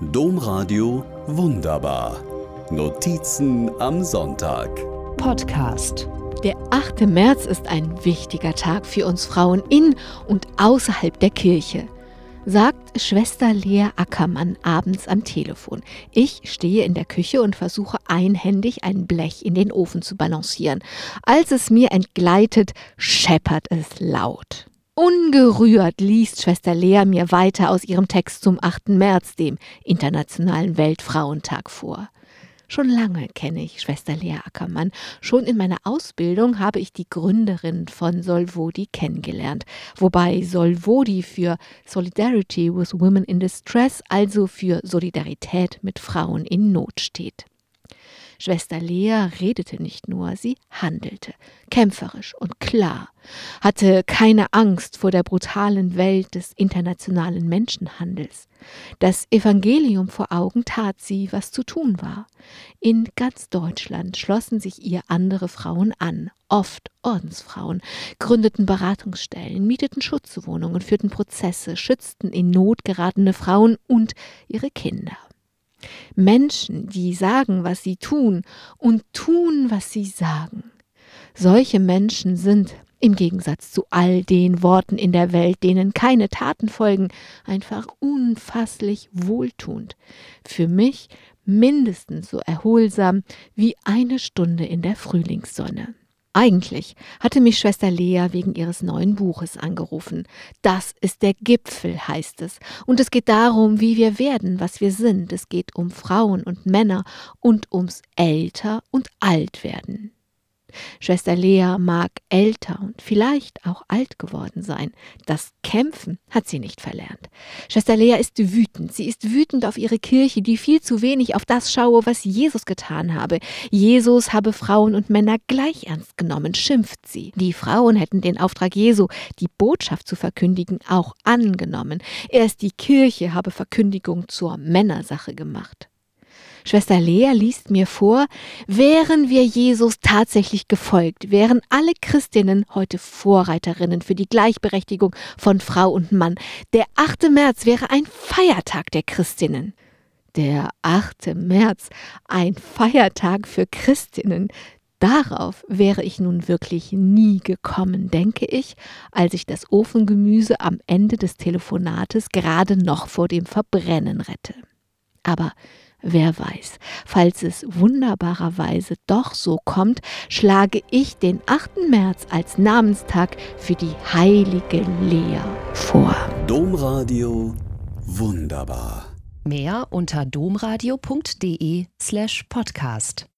Domradio Wunderbar. Notizen am Sonntag. Podcast. Der 8. März ist ein wichtiger Tag für uns Frauen in und außerhalb der Kirche, sagt Schwester Lea Ackermann abends am Telefon. Ich stehe in der Küche und versuche einhändig ein Blech in den Ofen zu balancieren. Als es mir entgleitet, scheppert es laut. Ungerührt liest Schwester Lea mir weiter aus ihrem Text zum 8. März, dem Internationalen Weltfrauentag, vor. Schon lange kenne ich Schwester Lea Ackermann. Schon in meiner Ausbildung habe ich die Gründerin von Solvodi kennengelernt, wobei Solvodi für Solidarity with Women in Distress, also für Solidarität mit Frauen in Not steht. Schwester Lea redete nicht nur, sie handelte, kämpferisch und klar, hatte keine Angst vor der brutalen Welt des internationalen Menschenhandels. Das Evangelium vor Augen tat sie, was zu tun war. In ganz Deutschland schlossen sich ihr andere Frauen an, oft Ordensfrauen, gründeten Beratungsstellen, mieteten Schutzwohnungen, führten Prozesse, schützten in Not geratene Frauen und ihre Kinder. Menschen, die sagen, was sie tun und tun, was sie sagen. Solche Menschen sind, im Gegensatz zu all den Worten in der Welt, denen keine Taten folgen, einfach unfasslich wohltuend. Für mich mindestens so erholsam wie eine Stunde in der Frühlingssonne. Eigentlich hatte mich Schwester Lea wegen ihres neuen Buches angerufen. Das ist der Gipfel, heißt es. Und es geht darum, wie wir werden, was wir sind. Es geht um Frauen und Männer und ums Älter und Altwerden. Schwester Lea mag älter und vielleicht auch alt geworden sein. Das Kämpfen hat sie nicht verlernt. Schwester Lea ist wütend. Sie ist wütend auf ihre Kirche, die viel zu wenig auf das schaue, was Jesus getan habe. Jesus habe Frauen und Männer gleich ernst genommen, schimpft sie. Die Frauen hätten den Auftrag Jesu, die Botschaft zu verkündigen, auch angenommen. Erst die Kirche habe Verkündigung zur Männersache gemacht. Schwester Lea liest mir vor, wären wir Jesus tatsächlich gefolgt, wären alle Christinnen heute Vorreiterinnen für die Gleichberechtigung von Frau und Mann. Der 8. März wäre ein Feiertag der Christinnen. Der 8. März, ein Feiertag für Christinnen. Darauf wäre ich nun wirklich nie gekommen, denke ich, als ich das Ofengemüse am Ende des Telefonates gerade noch vor dem Verbrennen rette. Aber Wer weiß, falls es wunderbarerweise doch so kommt, schlage ich den 8. März als Namenstag für die heilige Lea vor. Domradio Wunderbar. Mehr unter domradio.de slash podcast.